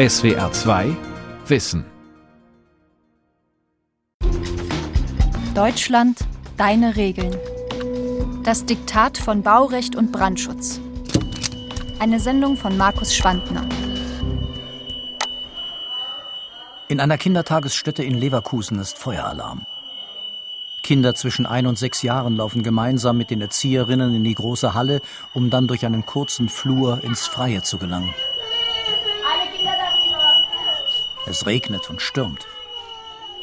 SWR 2 Wissen. Deutschland, deine Regeln. Das Diktat von Baurecht und Brandschutz. Eine Sendung von Markus Schwandner. In einer Kindertagesstätte in Leverkusen ist Feueralarm. Kinder zwischen ein und sechs Jahren laufen gemeinsam mit den Erzieherinnen in die große Halle, um dann durch einen kurzen Flur ins Freie zu gelangen. Es regnet und stürmt.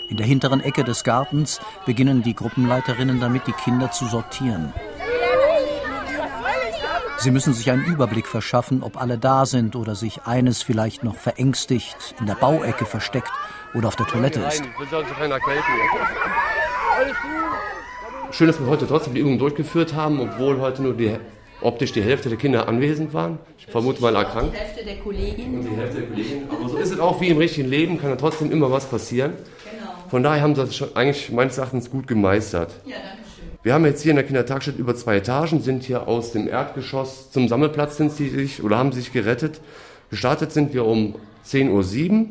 In der hinteren Ecke des Gartens beginnen die Gruppenleiterinnen damit, die Kinder zu sortieren. Sie müssen sich einen Überblick verschaffen, ob alle da sind oder sich eines vielleicht noch verängstigt in der Bauecke versteckt oder auf der Toilette ist. Schön, dass wir heute trotzdem die Übung durchgeführt haben, obwohl heute nur die, optisch die Hälfte der Kinder anwesend waren. Ich vermute mal erkrankt. Die Hälfte der Kolleginnen. Und die Hälfte der Kolleginnen. Aber so ist es auch wie im richtigen Leben, kann ja trotzdem immer was passieren. Genau. Von daher haben sie das schon eigentlich meines Erachtens gut gemeistert. Ja, danke schön. Wir haben jetzt hier in der Kindertagesstätte über zwei Etagen, sind hier aus dem Erdgeschoss zum Sammelplatz sind sie sich oder haben sich gerettet. Gestartet sind wir um 10.07 Uhr.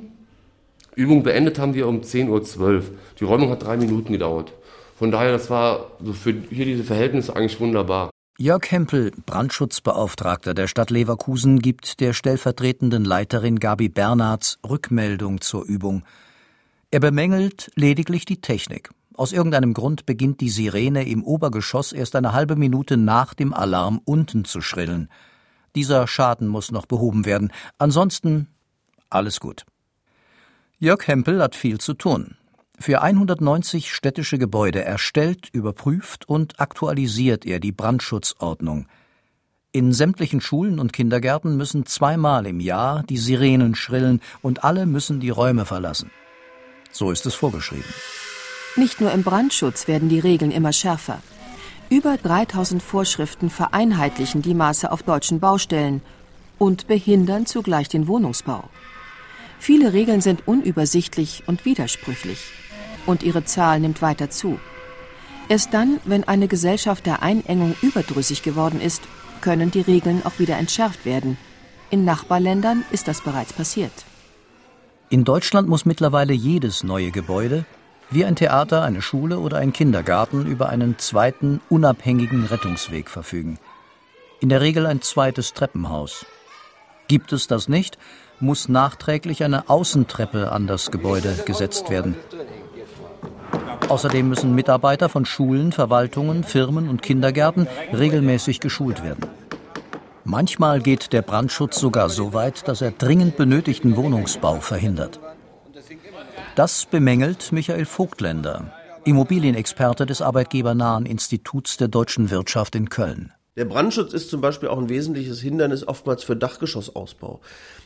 Übung beendet haben wir um 10.12 Uhr. Die Räumung hat drei Minuten gedauert. Von daher, das war so für hier diese Verhältnisse eigentlich wunderbar. Jörg Hempel, Brandschutzbeauftragter der Stadt Leverkusen, gibt der stellvertretenden Leiterin Gabi Bernards Rückmeldung zur Übung. Er bemängelt lediglich die Technik. Aus irgendeinem Grund beginnt die Sirene im Obergeschoss erst eine halbe Minute nach dem Alarm unten zu schrillen. Dieser Schaden muss noch behoben werden. Ansonsten alles gut. Jörg Hempel hat viel zu tun. Für 190 städtische Gebäude erstellt, überprüft und aktualisiert er die Brandschutzordnung. In sämtlichen Schulen und Kindergärten müssen zweimal im Jahr die Sirenen schrillen und alle müssen die Räume verlassen. So ist es vorgeschrieben. Nicht nur im Brandschutz werden die Regeln immer schärfer. Über 3000 Vorschriften vereinheitlichen die Maße auf deutschen Baustellen und behindern zugleich den Wohnungsbau. Viele Regeln sind unübersichtlich und widersprüchlich. Und ihre Zahl nimmt weiter zu. Erst dann, wenn eine Gesellschaft der Einengung überdrüssig geworden ist, können die Regeln auch wieder entschärft werden. In Nachbarländern ist das bereits passiert. In Deutschland muss mittlerweile jedes neue Gebäude, wie ein Theater, eine Schule oder ein Kindergarten, über einen zweiten, unabhängigen Rettungsweg verfügen. In der Regel ein zweites Treppenhaus. Gibt es das nicht, muss nachträglich eine Außentreppe an das Gebäude gesetzt werden. Außerdem müssen Mitarbeiter von Schulen, Verwaltungen, Firmen und Kindergärten regelmäßig geschult werden. Manchmal geht der Brandschutz sogar so weit, dass er dringend benötigten Wohnungsbau verhindert. Das bemängelt Michael Vogtländer, Immobilienexperte des arbeitgebernahen Instituts der deutschen Wirtschaft in Köln. Der Brandschutz ist zum Beispiel auch ein wesentliches Hindernis oftmals für Dachgeschossausbau.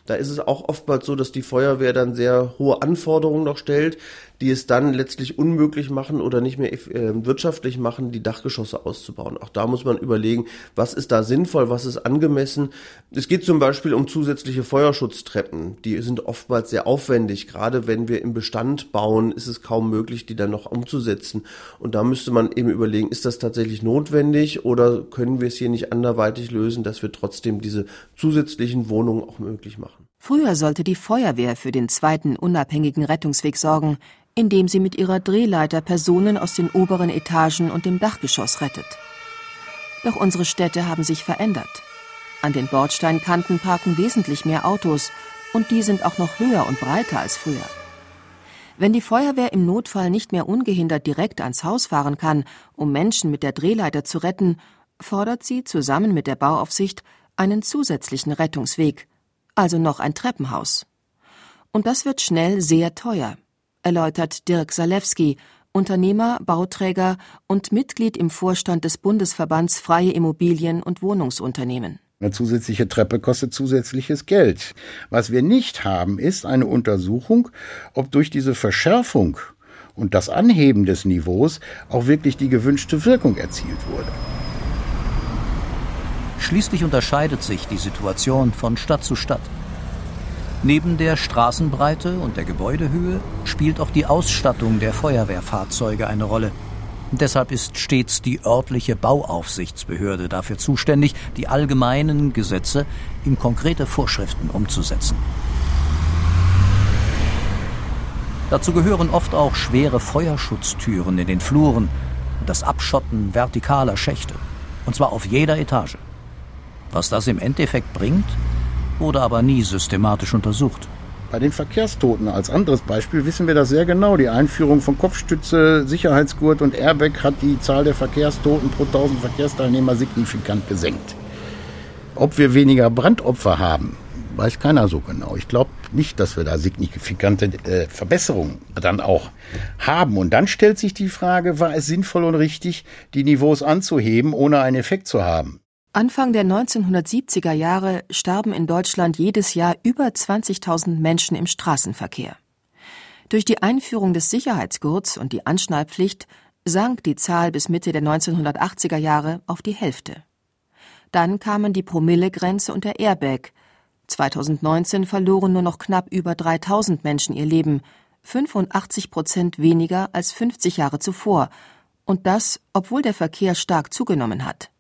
Da ist es auch oftmals so, dass die Feuerwehr dann sehr hohe Anforderungen noch stellt, die es dann letztlich unmöglich machen oder nicht mehr äh, wirtschaftlich machen, die Dachgeschosse auszubauen. Auch da muss man überlegen, was ist da sinnvoll, was ist angemessen. Es geht zum Beispiel um zusätzliche Feuerschutztreppen. Die sind oftmals sehr aufwendig. Gerade wenn wir im Bestand bauen, ist es kaum möglich, die dann noch umzusetzen. Und da müsste man eben überlegen, ist das tatsächlich notwendig oder können wir es hier nicht anderweitig lösen, dass wir trotzdem diese zusätzlichen Wohnungen auch möglich machen. Früher sollte die Feuerwehr für den zweiten unabhängigen Rettungsweg sorgen, indem sie mit ihrer Drehleiter Personen aus den oberen Etagen und dem Dachgeschoss rettet. Doch unsere Städte haben sich verändert. An den Bordsteinkanten parken wesentlich mehr Autos und die sind auch noch höher und breiter als früher. Wenn die Feuerwehr im Notfall nicht mehr ungehindert direkt ans Haus fahren kann, um Menschen mit der Drehleiter zu retten, fordert sie zusammen mit der Bauaufsicht einen zusätzlichen Rettungsweg, also noch ein Treppenhaus. Und das wird schnell sehr teuer, erläutert Dirk Salewski, Unternehmer, Bauträger und Mitglied im Vorstand des Bundesverbands Freie Immobilien und Wohnungsunternehmen. Eine zusätzliche Treppe kostet zusätzliches Geld. Was wir nicht haben, ist eine Untersuchung, ob durch diese Verschärfung und das Anheben des Niveaus auch wirklich die gewünschte Wirkung erzielt wurde. Schließlich unterscheidet sich die Situation von Stadt zu Stadt. Neben der Straßenbreite und der Gebäudehöhe spielt auch die Ausstattung der Feuerwehrfahrzeuge eine Rolle. Deshalb ist stets die örtliche Bauaufsichtsbehörde dafür zuständig, die allgemeinen Gesetze in konkrete Vorschriften umzusetzen. Dazu gehören oft auch schwere Feuerschutztüren in den Fluren und das Abschotten vertikaler Schächte. Und zwar auf jeder Etage. Was das im Endeffekt bringt, wurde aber nie systematisch untersucht. Bei den Verkehrstoten als anderes Beispiel wissen wir das sehr genau. Die Einführung von Kopfstütze, Sicherheitsgurt und Airbag hat die Zahl der Verkehrstoten pro 1000 Verkehrsteilnehmer signifikant gesenkt. Ob wir weniger Brandopfer haben, weiß keiner so genau. Ich glaube nicht, dass wir da signifikante äh, Verbesserungen dann auch haben. Und dann stellt sich die Frage, war es sinnvoll und richtig, die Niveaus anzuheben, ohne einen Effekt zu haben? Anfang der 1970er Jahre starben in Deutschland jedes Jahr über 20.000 Menschen im Straßenverkehr. Durch die Einführung des Sicherheitsgurts und die Anschnallpflicht sank die Zahl bis Mitte der 1980er Jahre auf die Hälfte. Dann kamen die Promillegrenze und der Airbag. 2019 verloren nur noch knapp über 3000 Menschen ihr Leben, 85 Prozent weniger als 50 Jahre zuvor. Und das, obwohl der Verkehr stark zugenommen hat.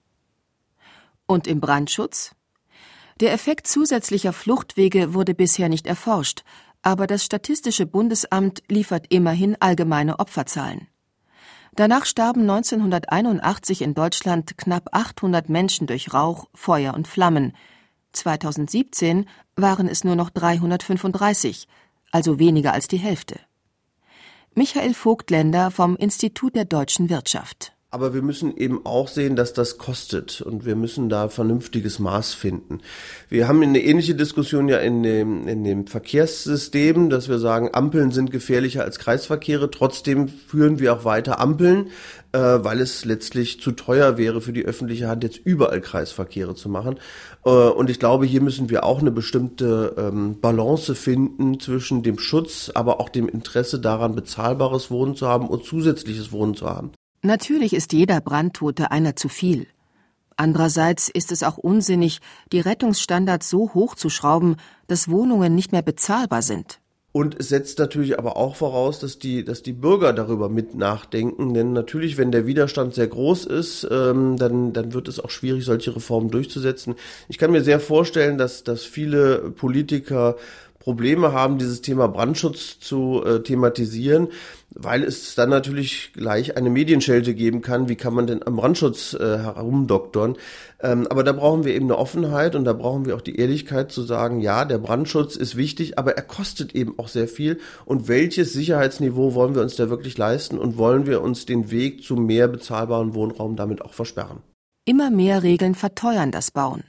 Und im Brandschutz? Der Effekt zusätzlicher Fluchtwege wurde bisher nicht erforscht, aber das Statistische Bundesamt liefert immerhin allgemeine Opferzahlen. Danach starben 1981 in Deutschland knapp 800 Menschen durch Rauch, Feuer und Flammen. 2017 waren es nur noch 335, also weniger als die Hälfte. Michael Vogtländer vom Institut der deutschen Wirtschaft. Aber wir müssen eben auch sehen, dass das kostet und wir müssen da vernünftiges Maß finden. Wir haben eine ähnliche Diskussion ja in dem, in dem Verkehrssystem, dass wir sagen, Ampeln sind gefährlicher als Kreisverkehre. Trotzdem führen wir auch weiter Ampeln, äh, weil es letztlich zu teuer wäre für die öffentliche Hand, jetzt überall Kreisverkehre zu machen. Äh, und ich glaube, hier müssen wir auch eine bestimmte ähm, Balance finden zwischen dem Schutz, aber auch dem Interesse daran, bezahlbares Wohnen zu haben und zusätzliches Wohnen zu haben. Natürlich ist jeder Brandtote einer zu viel. Andererseits ist es auch unsinnig, die Rettungsstandards so hoch zu schrauben, dass Wohnungen nicht mehr bezahlbar sind. Und es setzt natürlich aber auch voraus, dass die, dass die Bürger darüber mit nachdenken. Denn natürlich, wenn der Widerstand sehr groß ist, ähm, dann, dann wird es auch schwierig, solche Reformen durchzusetzen. Ich kann mir sehr vorstellen, dass, dass viele Politiker Probleme haben, dieses Thema Brandschutz zu äh, thematisieren, weil es dann natürlich gleich eine Medienschelte geben kann, wie kann man denn am Brandschutz äh, herumdoktern. Ähm, aber da brauchen wir eben eine Offenheit und da brauchen wir auch die Ehrlichkeit zu sagen, ja, der Brandschutz ist wichtig, aber er kostet eben auch sehr viel. Und welches Sicherheitsniveau wollen wir uns da wirklich leisten und wollen wir uns den Weg zu mehr bezahlbaren Wohnraum damit auch versperren? Immer mehr Regeln verteuern das Bauen.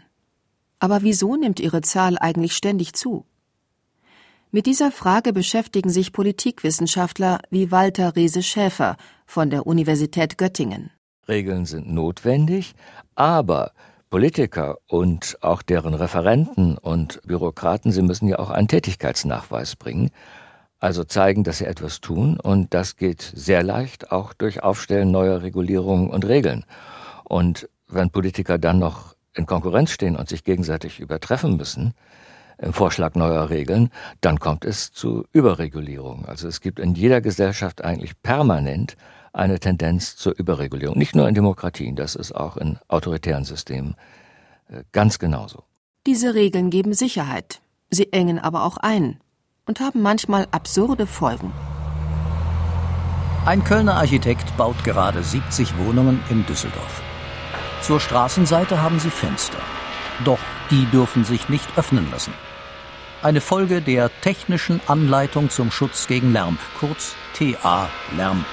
Aber wieso nimmt ihre Zahl eigentlich ständig zu? Mit dieser Frage beschäftigen sich Politikwissenschaftler wie Walter Reese-Schäfer von der Universität Göttingen. Regeln sind notwendig, aber Politiker und auch deren Referenten und Bürokraten, sie müssen ja auch einen Tätigkeitsnachweis bringen, also zeigen, dass sie etwas tun, und das geht sehr leicht auch durch Aufstellen neuer Regulierungen und Regeln. Und wenn Politiker dann noch in Konkurrenz stehen und sich gegenseitig übertreffen müssen, Vorschlag neuer Regeln, dann kommt es zu Überregulierung. Also es gibt in jeder Gesellschaft eigentlich permanent eine Tendenz zur Überregulierung. Nicht nur in Demokratien, das ist auch in autoritären Systemen äh, ganz genauso. Diese Regeln geben Sicherheit. Sie engen aber auch ein und haben manchmal absurde Folgen. Ein Kölner Architekt baut gerade 70 Wohnungen in Düsseldorf. Zur Straßenseite haben sie Fenster. Doch die dürfen sich nicht öffnen lassen eine Folge der technischen Anleitung zum Schutz gegen Lärm, kurz TA Lärm.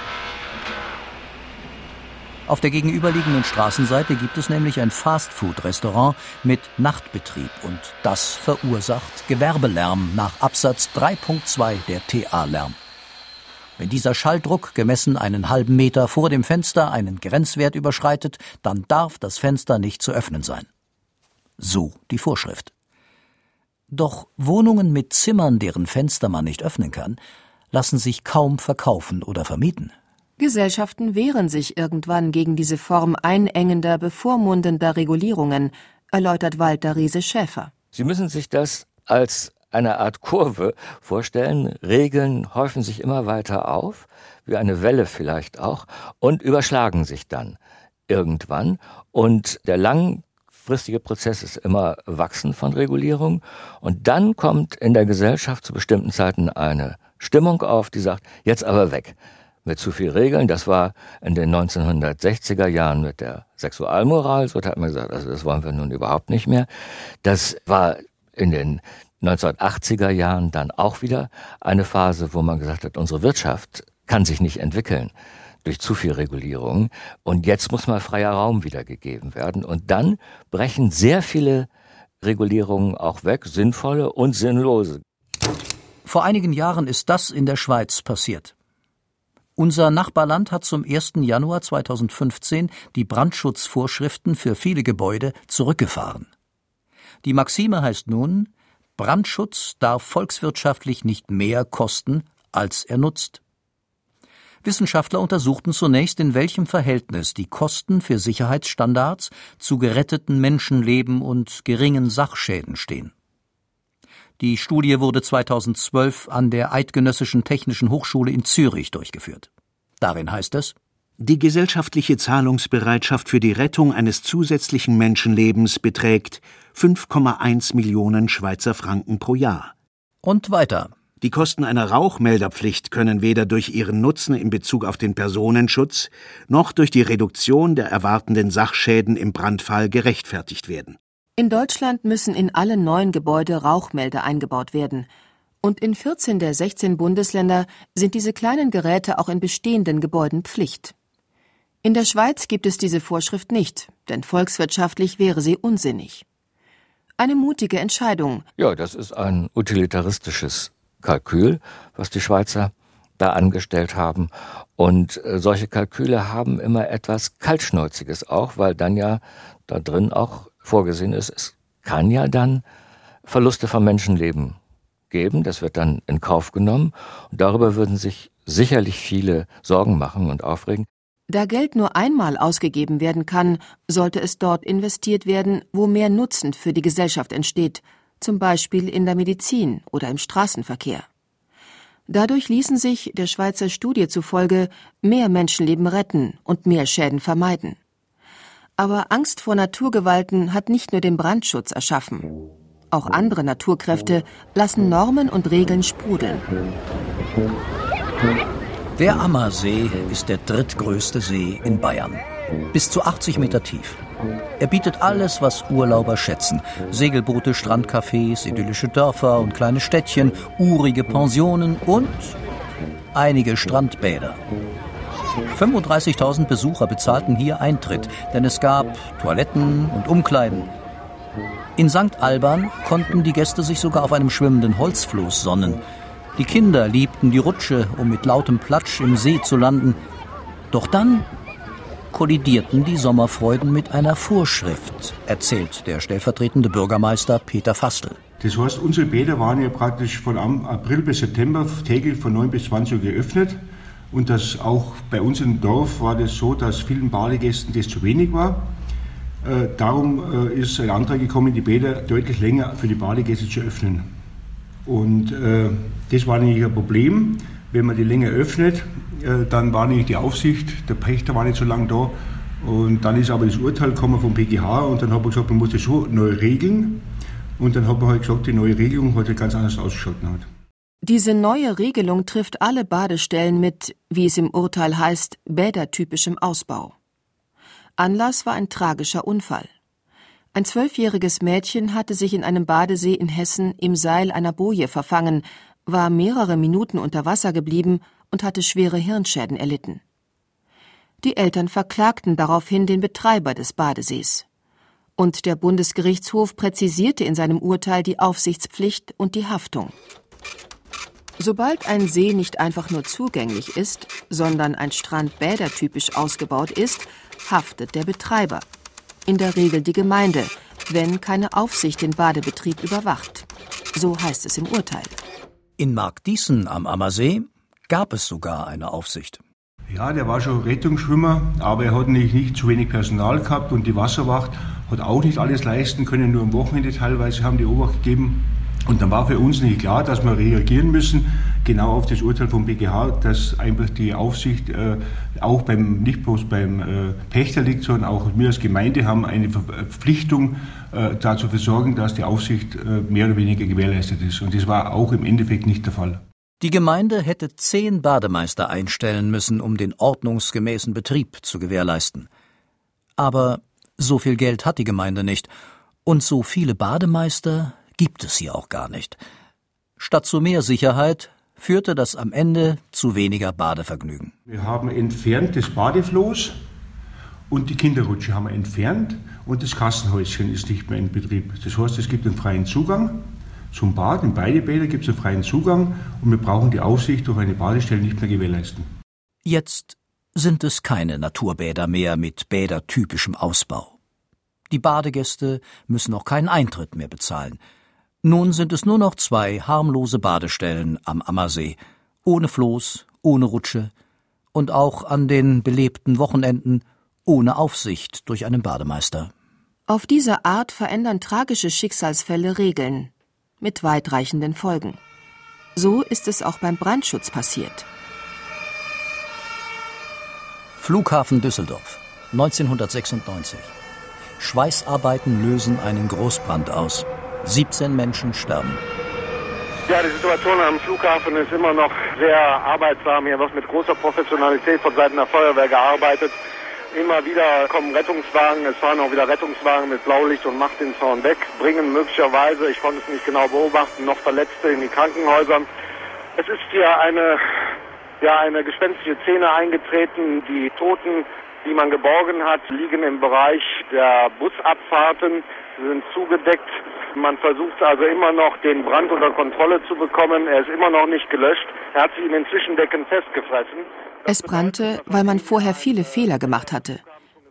Auf der gegenüberliegenden Straßenseite gibt es nämlich ein Fastfood-Restaurant mit Nachtbetrieb und das verursacht Gewerbelärm nach Absatz 3.2 der TA-Lärm. Wenn dieser Schalldruck gemessen einen halben Meter vor dem Fenster einen Grenzwert überschreitet, dann darf das Fenster nicht zu öffnen sein. So die Vorschrift. Doch Wohnungen mit Zimmern, deren Fenster man nicht öffnen kann, lassen sich kaum verkaufen oder vermieten. Gesellschaften wehren sich irgendwann gegen diese Form einengender, bevormundender Regulierungen, erläutert Walter Riese Schäfer. Sie müssen sich das als eine Art Kurve vorstellen. Regeln häufen sich immer weiter auf, wie eine Welle vielleicht auch, und überschlagen sich dann irgendwann. Und der lang kurzfristige Prozess ist immer Wachsen von Regulierung. Und dann kommt in der Gesellschaft zu bestimmten Zeiten eine Stimmung auf, die sagt, jetzt aber weg. Mit zu viel Regeln. Das war in den 1960er Jahren mit der Sexualmoral. So hat man gesagt, also das wollen wir nun überhaupt nicht mehr. Das war in den 1980er Jahren dann auch wieder eine Phase, wo man gesagt hat, unsere Wirtschaft kann sich nicht entwickeln durch zu viel Regulierung. Und jetzt muss mal freier Raum wiedergegeben werden. Und dann brechen sehr viele Regulierungen auch weg, sinnvolle und sinnlose. Vor einigen Jahren ist das in der Schweiz passiert. Unser Nachbarland hat zum 1. Januar 2015 die Brandschutzvorschriften für viele Gebäude zurückgefahren. Die Maxime heißt nun, Brandschutz darf volkswirtschaftlich nicht mehr kosten, als er nutzt. Wissenschaftler untersuchten zunächst, in welchem Verhältnis die Kosten für Sicherheitsstandards zu geretteten Menschenleben und geringen Sachschäden stehen. Die Studie wurde 2012 an der Eidgenössischen Technischen Hochschule in Zürich durchgeführt. Darin heißt es, die gesellschaftliche Zahlungsbereitschaft für die Rettung eines zusätzlichen Menschenlebens beträgt 5,1 Millionen Schweizer Franken pro Jahr. Und weiter. Die Kosten einer Rauchmelderpflicht können weder durch ihren Nutzen in Bezug auf den Personenschutz noch durch die Reduktion der erwartenden Sachschäden im Brandfall gerechtfertigt werden. In Deutschland müssen in alle neuen Gebäude Rauchmelder eingebaut werden. Und in 14 der 16 Bundesländer sind diese kleinen Geräte auch in bestehenden Gebäuden Pflicht. In der Schweiz gibt es diese Vorschrift nicht, denn volkswirtschaftlich wäre sie unsinnig. Eine mutige Entscheidung. Ja, das ist ein utilitaristisches Kalkül, was die Schweizer da angestellt haben. Und äh, solche Kalküle haben immer etwas Kaltschnäuziges auch, weil dann ja da drin auch vorgesehen ist, es kann ja dann Verluste von Menschenleben geben. Das wird dann in Kauf genommen. Und darüber würden sich sicherlich viele Sorgen machen und aufregen. Da Geld nur einmal ausgegeben werden kann, sollte es dort investiert werden, wo mehr Nutzen für die Gesellschaft entsteht – zum Beispiel in der Medizin oder im Straßenverkehr. Dadurch ließen sich, der Schweizer Studie zufolge, mehr Menschenleben retten und mehr Schäden vermeiden. Aber Angst vor Naturgewalten hat nicht nur den Brandschutz erschaffen. Auch andere Naturkräfte lassen Normen und Regeln sprudeln. Der Ammersee ist der drittgrößte See in Bayern. Bis zu 80 Meter tief. Er bietet alles, was Urlauber schätzen. Segelboote, Strandcafés, idyllische Dörfer und kleine Städtchen, urige Pensionen und einige Strandbäder. 35.000 Besucher bezahlten hier Eintritt, denn es gab Toiletten und Umkleiden. In St. Alban konnten die Gäste sich sogar auf einem schwimmenden Holzfloß sonnen. Die Kinder liebten die Rutsche, um mit lautem Platsch im See zu landen. Doch dann kollidierten die Sommerfreuden mit einer Vorschrift, erzählt der stellvertretende Bürgermeister Peter Fastel. Das heißt, unsere Bäder waren ja praktisch von April bis September täglich von 9 bis 20 Uhr geöffnet. Und das auch bei uns im Dorf war das so, dass vielen Badegästen das zu wenig war. Äh, darum äh, ist ein Antrag gekommen, die Bäder deutlich länger für die Badegäste zu öffnen. Und äh, das war nämlich ein Problem. Wenn man die länger öffnet, äh, dann war nicht die Aufsicht, der Pächter war nicht so lange da. Und dann ist aber das Urteil gekommen vom BGH und dann habe ich gesagt, man muss das schon neu regeln. Und dann hat man halt gesagt, die neue Regelung hat ganz anders ausgeschaut. Hat. Diese neue Regelung trifft alle Badestellen mit, wie es im Urteil heißt, bädertypischem Ausbau. Anlass war ein tragischer Unfall. Ein zwölfjähriges Mädchen hatte sich in einem Badesee in Hessen im Seil einer Boje verfangen, war mehrere Minuten unter Wasser geblieben und hatte schwere Hirnschäden erlitten. Die Eltern verklagten daraufhin den Betreiber des Badesees. Und der Bundesgerichtshof präzisierte in seinem Urteil die Aufsichtspflicht und die Haftung. Sobald ein See nicht einfach nur zugänglich ist, sondern ein Strand bädertypisch ausgebaut ist, haftet der Betreiber. In der Regel die Gemeinde, wenn keine Aufsicht den Badebetrieb überwacht. So heißt es im Urteil. In Markdießen am Ammersee gab es sogar eine Aufsicht. Ja, der war schon Rettungsschwimmer, aber er hat nicht, nicht zu wenig Personal gehabt und die Wasserwacht hat auch nicht alles leisten können, nur am Wochenende teilweise haben die Obacht gegeben. Und dann war für uns nicht klar, dass wir reagieren müssen, genau auf das Urteil vom BGH, dass einfach die Aufsicht äh, auch beim, nicht bloß beim äh, Pächter liegt, sondern auch wir als Gemeinde haben eine Verpflichtung, äh, dazu zu sorgen, dass die Aufsicht äh, mehr oder weniger gewährleistet ist. Und das war auch im Endeffekt nicht der Fall. Die Gemeinde hätte zehn Bademeister einstellen müssen, um den ordnungsgemäßen Betrieb zu gewährleisten. Aber so viel Geld hat die Gemeinde nicht, und so viele Bademeister gibt es hier auch gar nicht. Statt zu mehr Sicherheit führte das am Ende zu weniger Badevergnügen. Wir haben entfernt das Badefloß und die Kinderrutsche haben wir entfernt und das Kassenhäuschen ist nicht mehr in Betrieb. Das heißt, es gibt einen freien Zugang zum Bad. In beide Bäder gibt es einen freien Zugang und wir brauchen die Aufsicht durch eine Badestelle nicht mehr gewährleisten. Jetzt sind es keine Naturbäder mehr mit bädertypischem Ausbau. Die Badegäste müssen auch keinen Eintritt mehr bezahlen. Nun sind es nur noch zwei harmlose Badestellen am Ammersee, ohne Floß, ohne Rutsche und auch an den belebten Wochenenden ohne Aufsicht durch einen Bademeister. Auf diese Art verändern tragische Schicksalsfälle Regeln mit weitreichenden Folgen. So ist es auch beim Brandschutz passiert. Flughafen Düsseldorf 1996. Schweißarbeiten lösen einen Großbrand aus. 17 Menschen sterben. Ja, die Situation am Flughafen ist immer noch sehr arbeitsam. Hier wird mit großer Professionalität von Seiten der Feuerwehr gearbeitet. Immer wieder kommen Rettungswagen, es fahren auch wieder Rettungswagen mit Blaulicht und macht den Zaun weg, bringen möglicherweise, ich konnte es nicht genau beobachten, noch Verletzte in die Krankenhäuser. Es ist hier eine, ja, eine gespenstische Szene eingetreten. Die Toten, die man geborgen hat, liegen im Bereich der Busabfahrten, sind zugedeckt. Man versucht also immer noch, den Brand unter Kontrolle zu bekommen. Er ist immer noch nicht gelöscht. Er hat sich in den Zwischendecken festgefressen. Es brannte, weil man vorher viele Fehler gemacht hatte.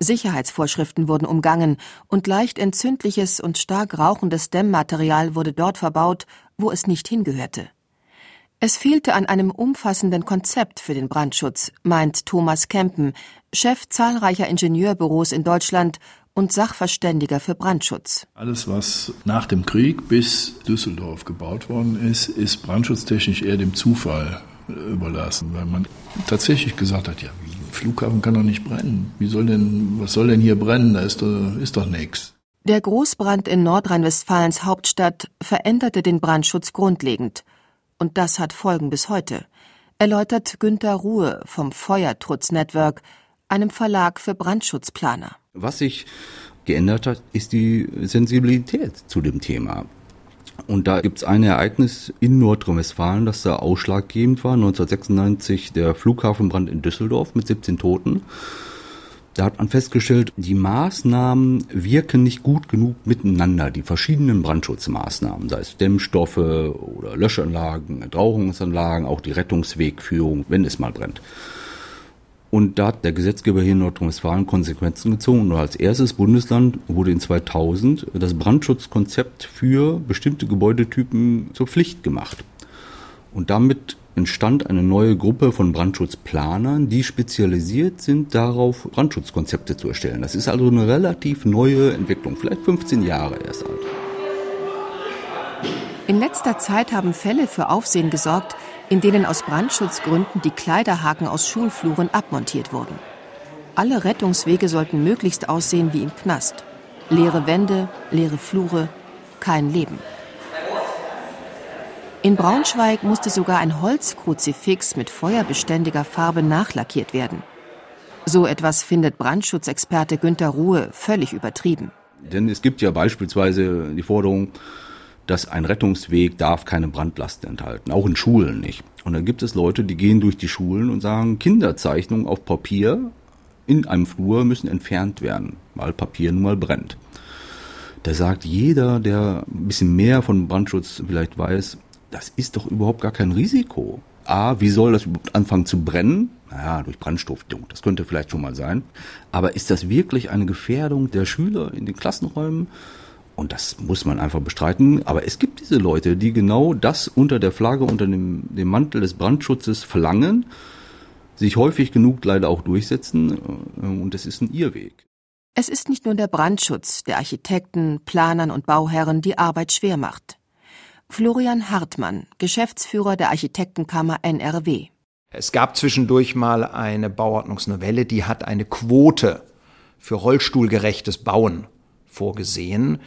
Sicherheitsvorschriften wurden umgangen und leicht entzündliches und stark rauchendes Dämmmaterial wurde dort verbaut, wo es nicht hingehörte. Es fehlte an einem umfassenden Konzept für den Brandschutz, meint Thomas Kempen, Chef zahlreicher Ingenieurbüros in Deutschland und Sachverständiger für Brandschutz. Alles, was nach dem Krieg bis Düsseldorf gebaut worden ist, ist brandschutztechnisch eher dem Zufall überlassen, weil man tatsächlich gesagt hat, ja, ein Flughafen kann doch nicht brennen. Wie soll denn, was soll denn hier brennen? Da ist doch, ist doch nichts. Der Großbrand in Nordrhein-Westfalens Hauptstadt veränderte den Brandschutz grundlegend. Und das hat Folgen bis heute, erläutert Günter Ruhe vom Feuertrutz Network, einem Verlag für Brandschutzplaner. Was sich geändert hat, ist die Sensibilität zu dem Thema. Und da gibt es ein Ereignis in Nordrhein-Westfalen, das da ausschlaggebend war. 1996 der Flughafenbrand in Düsseldorf mit 17 Toten. Da hat man festgestellt, die Maßnahmen wirken nicht gut genug miteinander. Die verschiedenen Brandschutzmaßnahmen, sei es Dämmstoffe oder Löschanlagen, Entrauchungsanlagen, auch die Rettungswegführung, wenn es mal brennt. Und da hat der Gesetzgeber hier in Nordrhein-Westfalen Konsequenzen gezogen. Und als erstes Bundesland wurde in 2000 das Brandschutzkonzept für bestimmte Gebäudetypen zur Pflicht gemacht. Und damit entstand eine neue Gruppe von Brandschutzplanern, die spezialisiert sind darauf, Brandschutzkonzepte zu erstellen. Das ist also eine relativ neue Entwicklung, vielleicht 15 Jahre erst alt. In letzter Zeit haben Fälle für Aufsehen gesorgt, in denen aus Brandschutzgründen die Kleiderhaken aus Schulfluren abmontiert wurden. Alle Rettungswege sollten möglichst aussehen wie im Knast. Leere Wände, leere Flure, kein Leben. In Braunschweig musste sogar ein Holzkruzifix mit feuerbeständiger Farbe nachlackiert werden. So etwas findet Brandschutzexperte Günter Ruhe völlig übertrieben. Denn es gibt ja beispielsweise die Forderung, dass ein Rettungsweg darf keine Brandlasten enthalten, auch in Schulen nicht. Und dann gibt es Leute, die gehen durch die Schulen und sagen, Kinderzeichnungen auf Papier in einem Flur müssen entfernt werden, weil Papier nun mal brennt. Da sagt jeder, der ein bisschen mehr von Brandschutz vielleicht weiß, das ist doch überhaupt gar kein Risiko. A, wie soll das überhaupt anfangen zu brennen? Naja, durch Brandstiftung, das könnte vielleicht schon mal sein. Aber ist das wirklich eine Gefährdung der Schüler in den Klassenräumen? Und das muss man einfach bestreiten. Aber es gibt diese Leute, die genau das unter der Flagge, unter dem, dem Mantel des Brandschutzes verlangen, sich häufig genug leider auch durchsetzen. Äh, und es ist ein Irrweg. Es ist nicht nur der Brandschutz, der Architekten, Planern und Bauherren die Arbeit schwer macht. Florian Hartmann, Geschäftsführer der Architektenkammer NRW. Es gab zwischendurch mal eine Bauordnungsnovelle, die hat eine Quote für rollstuhlgerechtes Bauen vorgesehen.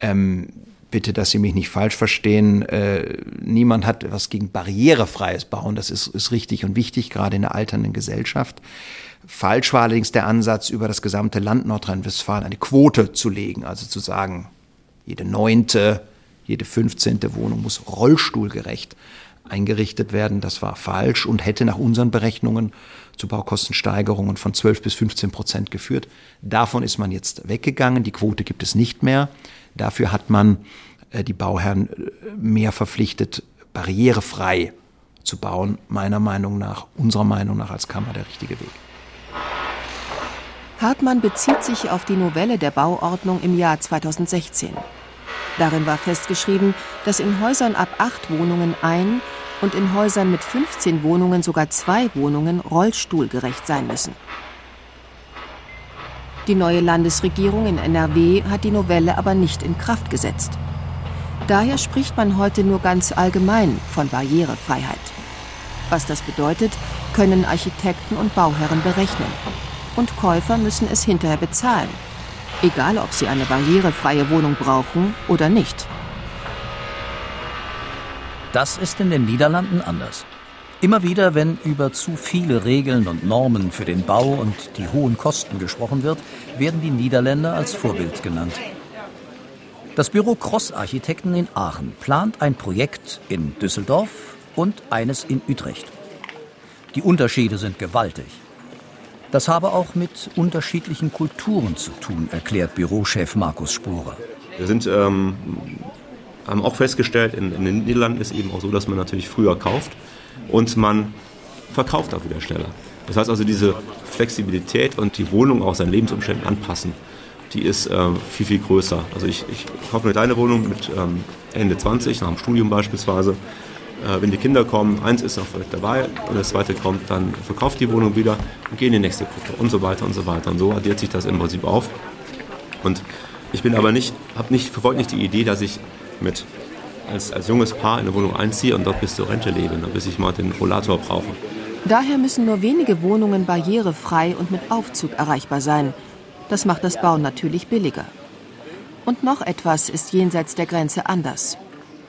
Ähm, bitte, dass Sie mich nicht falsch verstehen. Äh, niemand hat was gegen barrierefreies Bauen. Das ist, ist richtig und wichtig, gerade in der alternden Gesellschaft. Falsch war allerdings der Ansatz, über das gesamte Land Nordrhein-Westfalen eine Quote zu legen, also zu sagen, jede neunte, jede fünfzehnte Wohnung muss rollstuhlgerecht eingerichtet werden. Das war falsch und hätte nach unseren Berechnungen zu Baukostensteigerungen von 12 bis 15 Prozent geführt. Davon ist man jetzt weggegangen. Die Quote gibt es nicht mehr. Dafür hat man äh, die Bauherren äh, mehr verpflichtet, barrierefrei zu bauen. Meiner Meinung nach, unserer Meinung nach als Kammer der richtige Weg. Hartmann bezieht sich auf die Novelle der Bauordnung im Jahr 2016. Darin war festgeschrieben, dass in Häusern ab acht Wohnungen ein und in Häusern mit 15 Wohnungen sogar zwei Wohnungen rollstuhlgerecht sein müssen. Die neue Landesregierung in NRW hat die Novelle aber nicht in Kraft gesetzt. Daher spricht man heute nur ganz allgemein von Barrierefreiheit. Was das bedeutet, können Architekten und Bauherren berechnen. Und Käufer müssen es hinterher bezahlen. Egal, ob sie eine barrierefreie Wohnung brauchen oder nicht. Das ist in den Niederlanden anders. Immer wieder, wenn über zu viele Regeln und Normen für den Bau und die hohen Kosten gesprochen wird, werden die Niederländer als Vorbild genannt. Das Büro Cross Architekten in Aachen plant ein Projekt in Düsseldorf und eines in Utrecht. Die Unterschiede sind gewaltig. Das habe auch mit unterschiedlichen Kulturen zu tun, erklärt Bürochef Markus Sporer. Wir sind, ähm, haben auch festgestellt, in, in den Niederlanden ist eben auch so, dass man natürlich früher kauft und man verkauft auch wieder schneller. Das heißt also, diese Flexibilität und die Wohnung auch seinen Lebensumständen anpassen, die ist äh, viel, viel größer. Also ich, ich kaufe eine kleine Wohnung mit ähm, Ende 20, nach dem Studium beispielsweise. Äh, wenn die Kinder kommen, eins ist noch vielleicht dabei und das zweite kommt, dann verkauft die Wohnung wieder und geht in die nächste Gruppe und so weiter und so weiter. Und so addiert sich das im Prinzip auf. Und ich bin aber nicht, habe nicht, verfolge nicht die Idee, dass ich mit als, als junges Paar in eine Wohnung einziehe und dort bis zur Rente lebe, bis ich mal den Rollator brauche. Daher müssen nur wenige Wohnungen barrierefrei und mit Aufzug erreichbar sein. Das macht das Bauen natürlich billiger. Und noch etwas ist jenseits der Grenze anders.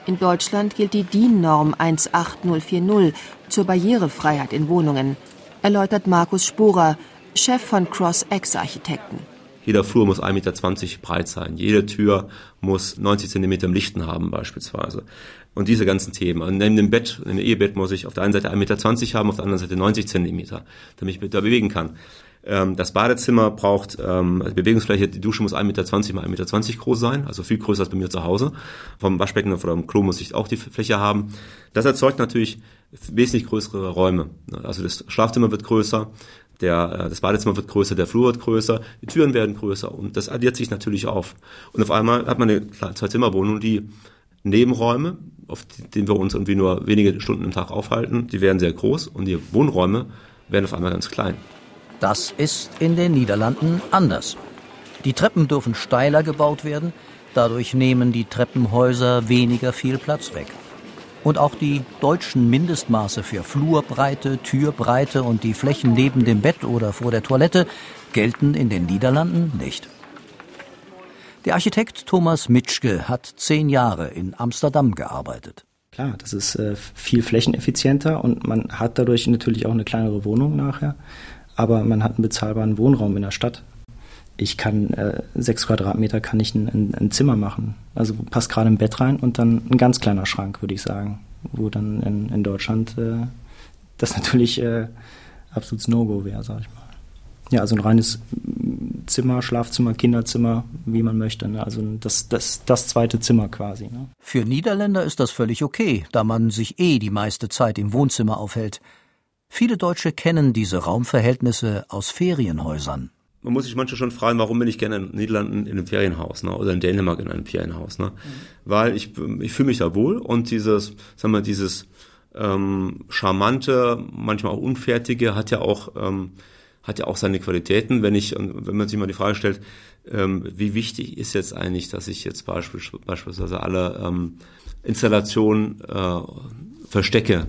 In Deutschland gilt die DIN-Norm 18040 zur Barrierefreiheit in Wohnungen, erläutert Markus Sporer, Chef von Cross-X Architekten. Jeder Flur muss 1,20 Meter breit sein. Jede Tür muss 90 Zentimeter im Lichten haben beispielsweise. Und diese ganzen Themen. Und neben dem Bett, in dem Ehebett muss ich auf der einen Seite 1,20 Meter haben, auf der anderen Seite 90 Zentimeter, damit ich mich da bewegen kann. Ähm, das Badezimmer braucht ähm, also Bewegungsfläche, die Dusche muss 1,20 Meter mal 1,20 Meter groß sein, also viel größer als bei mir zu Hause. Vom Waschbecken oder vom Klo muss ich auch die Fläche haben. Das erzeugt natürlich wesentlich größere Räume. Also das Schlafzimmer wird größer, der, äh, das Badezimmer wird größer, der Flur wird größer, die Türen werden größer und das addiert sich natürlich auf. Und auf einmal hat man eine Zwei-Zimmer-Wohnung, die Nebenräume, auf denen wir uns irgendwie nur wenige Stunden im Tag aufhalten, die werden sehr groß und die Wohnräume werden auf einmal ganz klein. Das ist in den Niederlanden anders. Die Treppen dürfen steiler gebaut werden, dadurch nehmen die Treppenhäuser weniger viel Platz weg. Und auch die deutschen Mindestmaße für Flurbreite, Türbreite und die Flächen neben dem Bett oder vor der Toilette gelten in den Niederlanden nicht. Der Architekt Thomas Mitschke hat zehn Jahre in Amsterdam gearbeitet. Klar, das ist äh, viel flächeneffizienter und man hat dadurch natürlich auch eine kleinere Wohnung nachher, aber man hat einen bezahlbaren Wohnraum in der Stadt. Ich kann äh, sechs Quadratmeter kann ich ein, ein, ein Zimmer machen. Also passt gerade im Bett rein und dann ein ganz kleiner Schrank, würde ich sagen. Wo dann in, in Deutschland äh, das natürlich äh, absolutes No-Go wäre, sag ich mal. Ja, also ein reines Zimmer, Schlafzimmer, Kinderzimmer, wie man möchte. Ne? Also das, das, das zweite Zimmer quasi. Ne? Für Niederländer ist das völlig okay, da man sich eh die meiste Zeit im Wohnzimmer aufhält. Viele Deutsche kennen diese Raumverhältnisse aus Ferienhäusern man muss sich manchmal schon fragen, warum bin ich gerne in den Niederlanden in einem Ferienhaus ne? oder in Dänemark in einem Ferienhaus. Ne? Mhm. Weil ich, ich fühle mich da wohl und dieses, sagen wir, dieses ähm, charmante, manchmal auch unfertige hat ja auch ähm, hat ja auch seine Qualitäten. Wenn ich, wenn man sich mal die Frage stellt, ähm, wie wichtig ist jetzt eigentlich, dass ich jetzt beispielsweise alle ähm, Installationen äh, verstecke,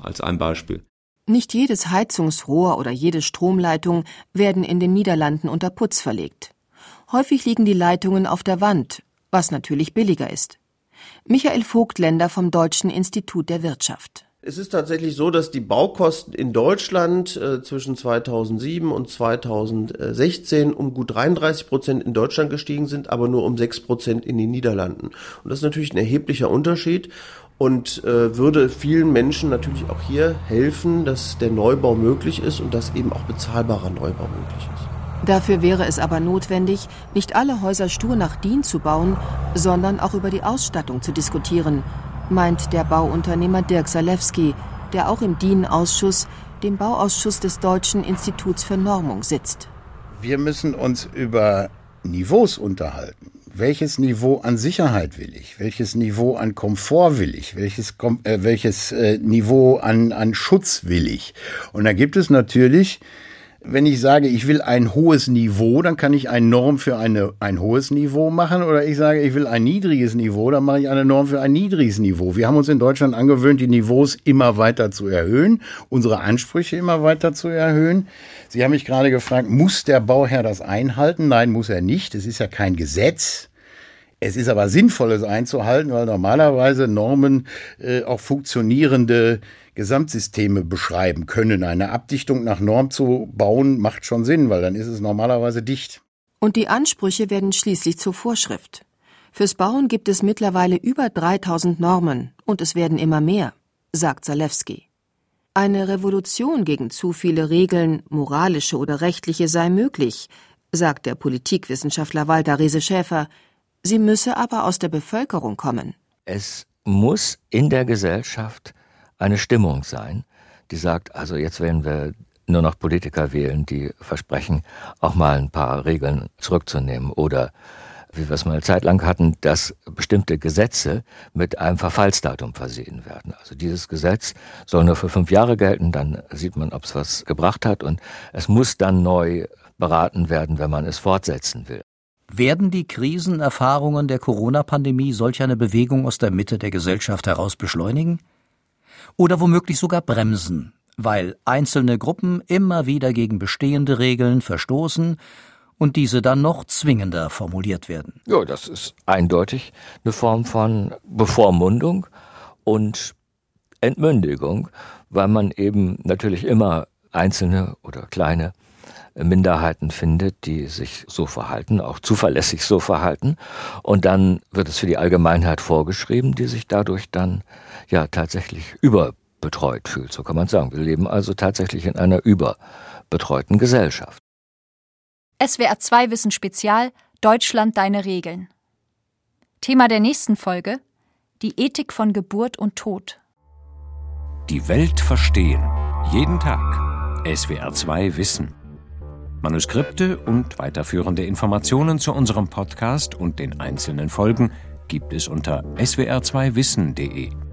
als ein Beispiel. Nicht jedes Heizungsrohr oder jede Stromleitung werden in den Niederlanden unter Putz verlegt. Häufig liegen die Leitungen auf der Wand, was natürlich billiger ist. Michael Vogtländer vom Deutschen Institut der Wirtschaft. Es ist tatsächlich so, dass die Baukosten in Deutschland äh, zwischen 2007 und 2016 um gut 33 Prozent in Deutschland gestiegen sind, aber nur um 6 Prozent in den Niederlanden. Und das ist natürlich ein erheblicher Unterschied und äh, würde vielen Menschen natürlich auch hier helfen, dass der Neubau möglich ist und dass eben auch bezahlbarer Neubau möglich ist. Dafür wäre es aber notwendig, nicht alle Häuser stur nach DIN zu bauen, sondern auch über die Ausstattung zu diskutieren, meint der Bauunternehmer Dirk Salewski, der auch im DIN-Ausschuss, dem Bauausschuss des Deutschen Instituts für Normung, sitzt. Wir müssen uns über Niveaus unterhalten. Welches Niveau an Sicherheit will ich? Welches Niveau an Komfort will ich? Welches, äh, welches äh, Niveau an, an Schutz will ich? Und da gibt es natürlich wenn ich sage, ich will ein hohes Niveau, dann kann ich eine Norm für eine, ein hohes Niveau machen. Oder ich sage, ich will ein niedriges Niveau, dann mache ich eine Norm für ein niedriges Niveau. Wir haben uns in Deutschland angewöhnt, die Niveaus immer weiter zu erhöhen, unsere Ansprüche immer weiter zu erhöhen. Sie haben mich gerade gefragt, muss der Bauherr das einhalten? Nein, muss er nicht. Es ist ja kein Gesetz. Es ist aber sinnvoll, es einzuhalten, weil normalerweise Normen äh, auch funktionierende Gesamtsysteme beschreiben können. Eine Abdichtung nach Norm zu bauen, macht schon Sinn, weil dann ist es normalerweise dicht. Und die Ansprüche werden schließlich zur Vorschrift. Fürs Bauen gibt es mittlerweile über 3000 Normen und es werden immer mehr, sagt Zalewski. Eine Revolution gegen zu viele Regeln, moralische oder rechtliche, sei möglich, sagt der Politikwissenschaftler Walter Riese-Schäfer. Sie müsse aber aus der Bevölkerung kommen. Es muss in der Gesellschaft eine Stimmung sein, die sagt, also jetzt werden wir nur noch Politiker wählen, die versprechen, auch mal ein paar Regeln zurückzunehmen oder wie wir es mal eine Zeit lang hatten, dass bestimmte Gesetze mit einem Verfallsdatum versehen werden. Also dieses Gesetz soll nur für fünf Jahre gelten, dann sieht man, ob es was gebracht hat und es muss dann neu beraten werden, wenn man es fortsetzen will. Werden die Krisenerfahrungen der Corona-Pandemie solch eine Bewegung aus der Mitte der Gesellschaft heraus beschleunigen? Oder womöglich sogar bremsen, weil einzelne Gruppen immer wieder gegen bestehende Regeln verstoßen und diese dann noch zwingender formuliert werden. Ja, das ist eindeutig eine Form von Bevormundung und Entmündigung, weil man eben natürlich immer einzelne oder kleine Minderheiten findet, die sich so verhalten, auch zuverlässig so verhalten. Und dann wird es für die Allgemeinheit vorgeschrieben, die sich dadurch dann ja tatsächlich überbetreut fühlt, so kann man sagen. Wir leben also tatsächlich in einer überbetreuten Gesellschaft. SWR 2 Wissen Spezial Deutschland deine Regeln. Thema der nächsten Folge die Ethik von Geburt und Tod. Die Welt verstehen. Jeden Tag. SWR 2 Wissen. Manuskripte und weiterführende Informationen zu unserem Podcast und den einzelnen Folgen gibt es unter swr2wissen.de.